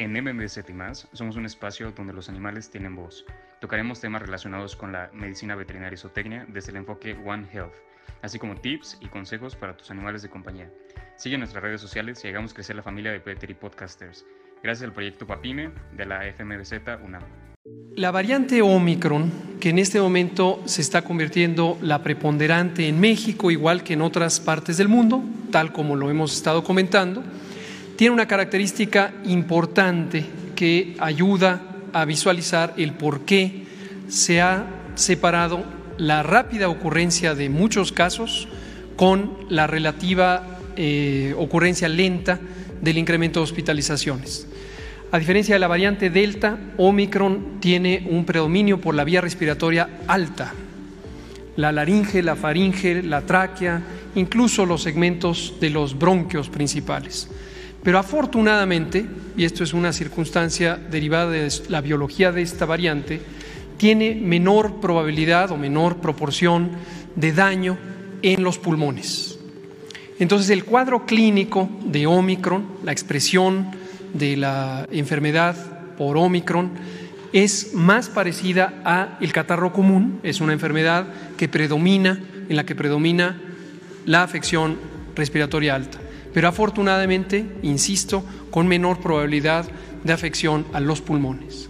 En MMZ y más, somos un espacio donde los animales tienen voz. Tocaremos temas relacionados con la medicina veterinaria y zootecnia desde el enfoque One Health, así como tips y consejos para tus animales de compañía. Sigue nuestras redes sociales y hagamos crecer la familia de Petri Podcasters. Gracias al proyecto Papime de la FMBZ UNAM. La variante Omicron, que en este momento se está convirtiendo la preponderante en México, igual que en otras partes del mundo, tal como lo hemos estado comentando, tiene una característica importante que ayuda a visualizar el por qué se ha separado la rápida ocurrencia de muchos casos con la relativa eh, ocurrencia lenta del incremento de hospitalizaciones. A diferencia de la variante Delta, Omicron tiene un predominio por la vía respiratoria alta. La laringe, la faringe, la tráquea, incluso los segmentos de los bronquios principales. Pero afortunadamente, y esto es una circunstancia derivada de la biología de esta variante, tiene menor probabilidad o menor proporción de daño en los pulmones. Entonces el cuadro clínico de Omicron, la expresión de la enfermedad por Omicron, es más parecida a el catarro común, es una enfermedad que predomina, en la que predomina la afección respiratoria alta pero afortunadamente, insisto, con menor probabilidad de afección a los pulmones.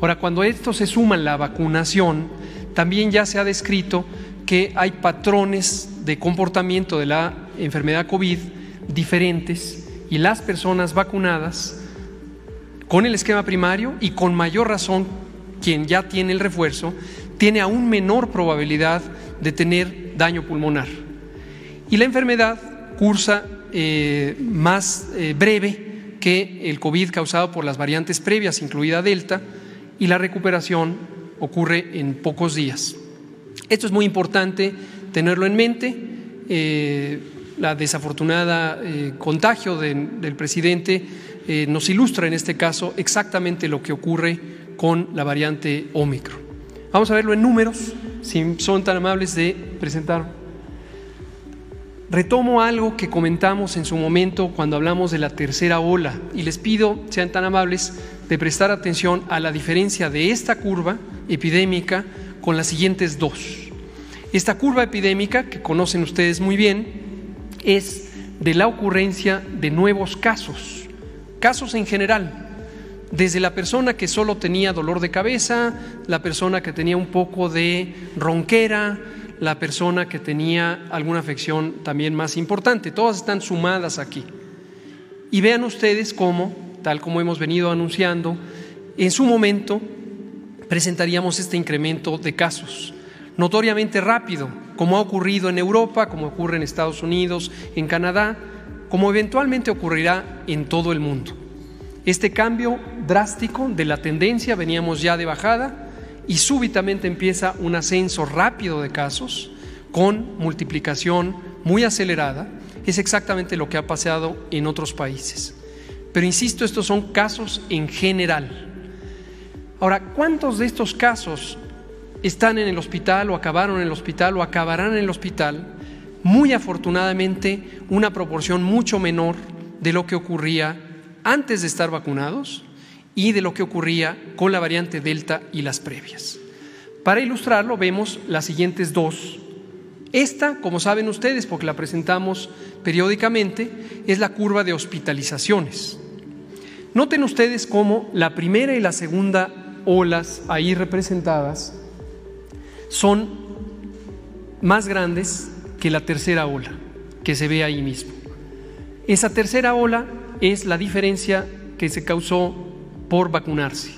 Ahora, cuando esto se suma en la vacunación, también ya se ha descrito que hay patrones de comportamiento de la enfermedad COVID diferentes y las personas vacunadas con el esquema primario y con mayor razón quien ya tiene el refuerzo, tiene aún menor probabilidad de tener daño pulmonar. Y la enfermedad cursa eh, más eh, breve que el COVID causado por las variantes previas, incluida Delta, y la recuperación ocurre en pocos días. Esto es muy importante tenerlo en mente. Eh, la desafortunada contagio del presidente nos ilustra en este caso exactamente lo que ocurre con la variante Omicron. Vamos a verlo en números, si son tan amables de presentar Retomo algo que comentamos en su momento cuando hablamos de la tercera ola y les pido, sean tan amables, de prestar atención a la diferencia de esta curva epidémica con las siguientes dos. Esta curva epidémica, que conocen ustedes muy bien, es de la ocurrencia de nuevos casos, casos en general, desde la persona que solo tenía dolor de cabeza, la persona que tenía un poco de ronquera, la persona que tenía alguna afección también más importante. Todas están sumadas aquí. Y vean ustedes cómo, tal como hemos venido anunciando, en su momento presentaríamos este incremento de casos, notoriamente rápido, como ha ocurrido en Europa, como ocurre en Estados Unidos, en Canadá, como eventualmente ocurrirá en todo el mundo. Este cambio drástico de la tendencia, veníamos ya de bajada, y súbitamente empieza un ascenso rápido de casos con multiplicación muy acelerada, es exactamente lo que ha pasado en otros países. Pero insisto, estos son casos en general. Ahora, ¿cuántos de estos casos están en el hospital o acabaron en el hospital o acabarán en el hospital? Muy afortunadamente, una proporción mucho menor de lo que ocurría antes de estar vacunados y de lo que ocurría con la variante Delta y las previas. Para ilustrarlo vemos las siguientes dos. Esta, como saben ustedes, porque la presentamos periódicamente, es la curva de hospitalizaciones. Noten ustedes cómo la primera y la segunda olas ahí representadas son más grandes que la tercera ola que se ve ahí mismo. Esa tercera ola es la diferencia que se causó por vacunarse.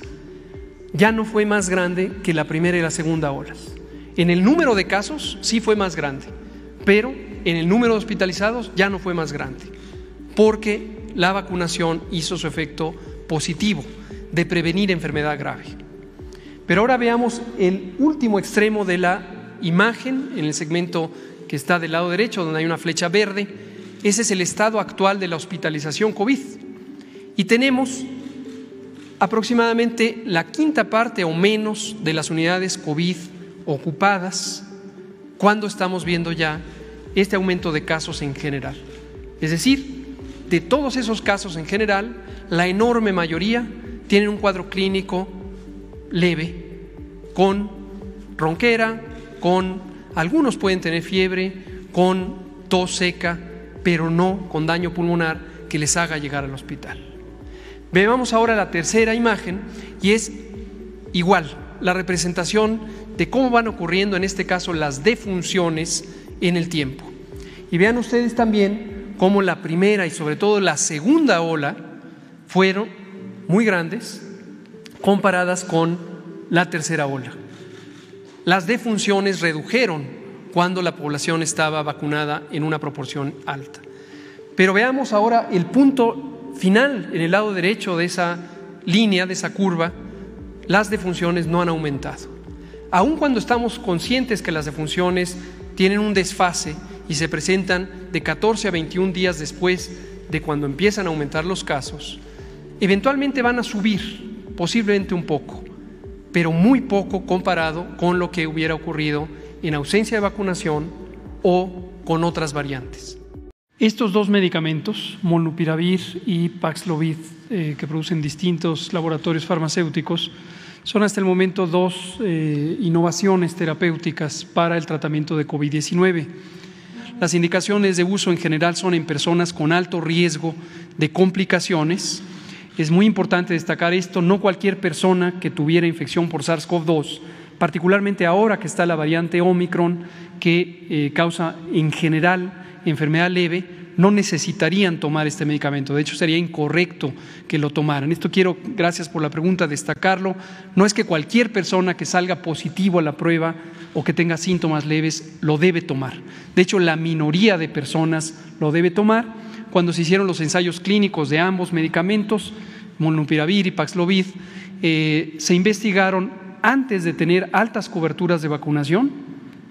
Ya no fue más grande que la primera y la segunda olas. En el número de casos sí fue más grande, pero en el número de hospitalizados ya no fue más grande, porque la vacunación hizo su efecto positivo de prevenir enfermedad grave. Pero ahora veamos el último extremo de la imagen en el segmento que está del lado derecho, donde hay una flecha verde. Ese es el estado actual de la hospitalización COVID. Y tenemos aproximadamente la quinta parte o menos de las unidades COVID ocupadas cuando estamos viendo ya este aumento de casos en general. Es decir, de todos esos casos en general, la enorme mayoría tienen un cuadro clínico leve, con ronquera, con algunos pueden tener fiebre, con tos seca, pero no con daño pulmonar que les haga llegar al hospital. Veamos ahora la tercera imagen y es igual, la representación de cómo van ocurriendo en este caso las defunciones en el tiempo. Y vean ustedes también cómo la primera y sobre todo la segunda ola fueron muy grandes comparadas con la tercera ola. Las defunciones redujeron cuando la población estaba vacunada en una proporción alta. Pero veamos ahora el punto final en el lado derecho de esa línea, de esa curva, las defunciones no han aumentado. Aun cuando estamos conscientes que las defunciones tienen un desfase y se presentan de 14 a 21 días después de cuando empiezan a aumentar los casos, eventualmente van a subir, posiblemente un poco, pero muy poco comparado con lo que hubiera ocurrido en ausencia de vacunación o con otras variantes. Estos dos medicamentos, molnupiravir y Paxlovid, eh, que producen distintos laboratorios farmacéuticos, son hasta el momento dos eh, innovaciones terapéuticas para el tratamiento de COVID-19. Las indicaciones de uso en general son en personas con alto riesgo de complicaciones. Es muy importante destacar esto, no cualquier persona que tuviera infección por SARS-CoV-2, particularmente ahora que está la variante Omicron, que eh, causa en general enfermedad leve, no necesitarían tomar este medicamento. De hecho, sería incorrecto que lo tomaran. Esto quiero, gracias por la pregunta, destacarlo. No es que cualquier persona que salga positivo a la prueba o que tenga síntomas leves lo debe tomar. De hecho, la minoría de personas lo debe tomar. Cuando se hicieron los ensayos clínicos de ambos medicamentos, molnupiravir y Paxlovid, eh, se investigaron antes de tener altas coberturas de vacunación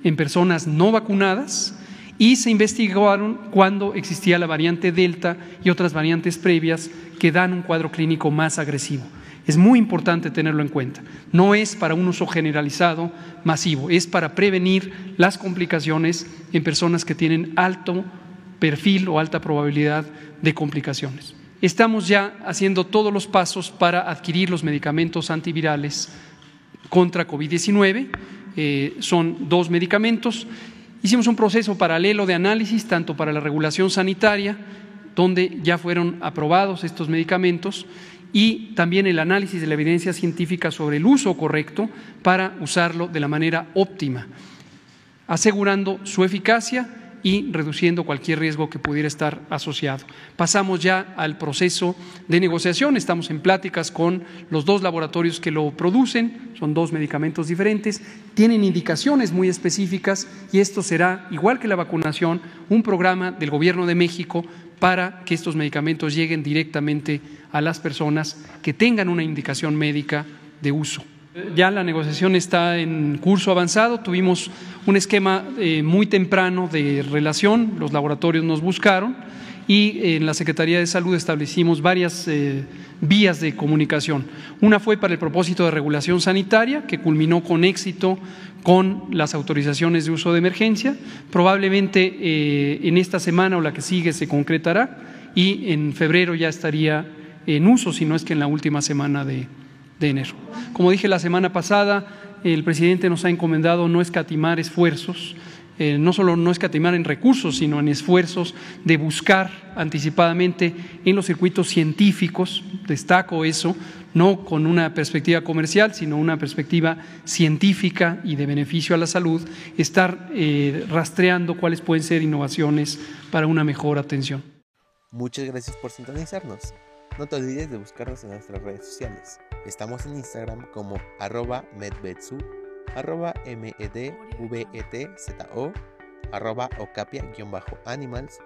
en personas no vacunadas y se investigaron cuando existía la variante Delta y otras variantes previas que dan un cuadro clínico más agresivo. Es muy importante tenerlo en cuenta. No es para un uso generalizado masivo, es para prevenir las complicaciones en personas que tienen alto perfil o alta probabilidad de complicaciones. Estamos ya haciendo todos los pasos para adquirir los medicamentos antivirales contra COVID-19. Eh, son dos medicamentos Hicimos un proceso paralelo de análisis, tanto para la regulación sanitaria, donde ya fueron aprobados estos medicamentos, y también el análisis de la evidencia científica sobre el uso correcto para usarlo de la manera óptima, asegurando su eficacia y reduciendo cualquier riesgo que pudiera estar asociado. Pasamos ya al proceso de negociación, estamos en pláticas con los dos laboratorios que lo producen, son dos medicamentos diferentes, tienen indicaciones muy específicas y esto será, igual que la vacunación, un programa del Gobierno de México para que estos medicamentos lleguen directamente a las personas que tengan una indicación médica de uso. Ya la negociación está en curso avanzado, tuvimos un esquema eh, muy temprano de relación, los laboratorios nos buscaron y en la Secretaría de Salud establecimos varias eh, vías de comunicación. Una fue para el propósito de regulación sanitaria, que culminó con éxito con las autorizaciones de uso de emergencia. Probablemente eh, en esta semana o la que sigue se concretará y en febrero ya estaría en uso, si no es que en la última semana de, de enero. Como dije la semana pasada, el presidente nos ha encomendado no escatimar esfuerzos, eh, no solo no escatimar en recursos, sino en esfuerzos de buscar anticipadamente en los circuitos científicos, destaco eso, no con una perspectiva comercial, sino una perspectiva científica y de beneficio a la salud, estar eh, rastreando cuáles pueden ser innovaciones para una mejor atención. Muchas gracias por sintonizarnos. No te olvides de buscarnos en nuestras redes sociales. Estamos en Instagram como arroba medvetsu, arroba medvetzo, arroba ocapia-animals,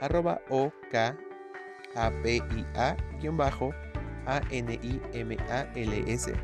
arroba okapia-animals.